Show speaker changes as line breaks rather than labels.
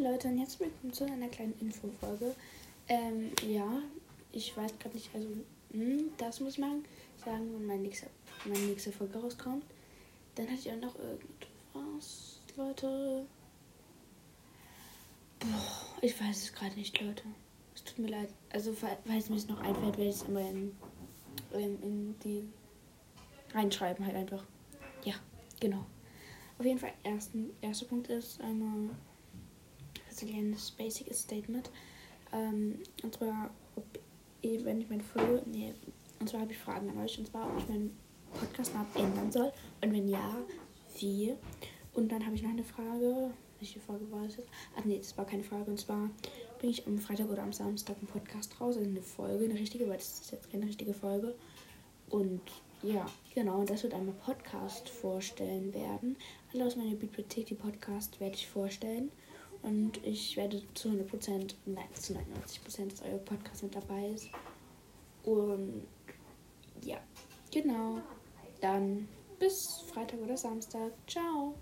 Leute und jetzt willkommen zu einer kleinen Infofolge. Ähm, ja, ich weiß gerade nicht, also, hm, das muss machen. Sagen, wenn meine nächste, meine nächste Folge rauskommt. Dann hatte ich auch noch irgendwas, Leute. Boah, ich weiß es gerade nicht, Leute. Es tut mir leid. Also, falls mir es noch einfällt, werde ich es immer in, in, in die reinschreiben, halt einfach. Ja, genau. Auf jeden Fall, ersten, erster Punkt ist einmal ein kleines Basic Statement. Ähm, und zwar, ob, wenn ich meine Folge, nee, und zwar habe ich Fragen an euch, und zwar, ob ich meinen Podcast-Namen ändern soll. Und wenn ja, wie? Und dann habe ich noch eine Frage. Welche Folge war das jetzt? Ach nee, das war keine Frage. Und zwar bringe ich am Freitag oder am Samstag einen Podcast raus, also eine Folge, eine richtige, weil das ist jetzt keine richtige Folge. Und ja, genau, das wird einmal Podcast vorstellen werden. Alle aus meiner Bibliothek, die Podcast werde ich vorstellen. Und ich werde zu 100%, nein, zu 99%, dass euer Podcast mit dabei ist. Und ja, genau. Dann bis Freitag oder Samstag. Ciao.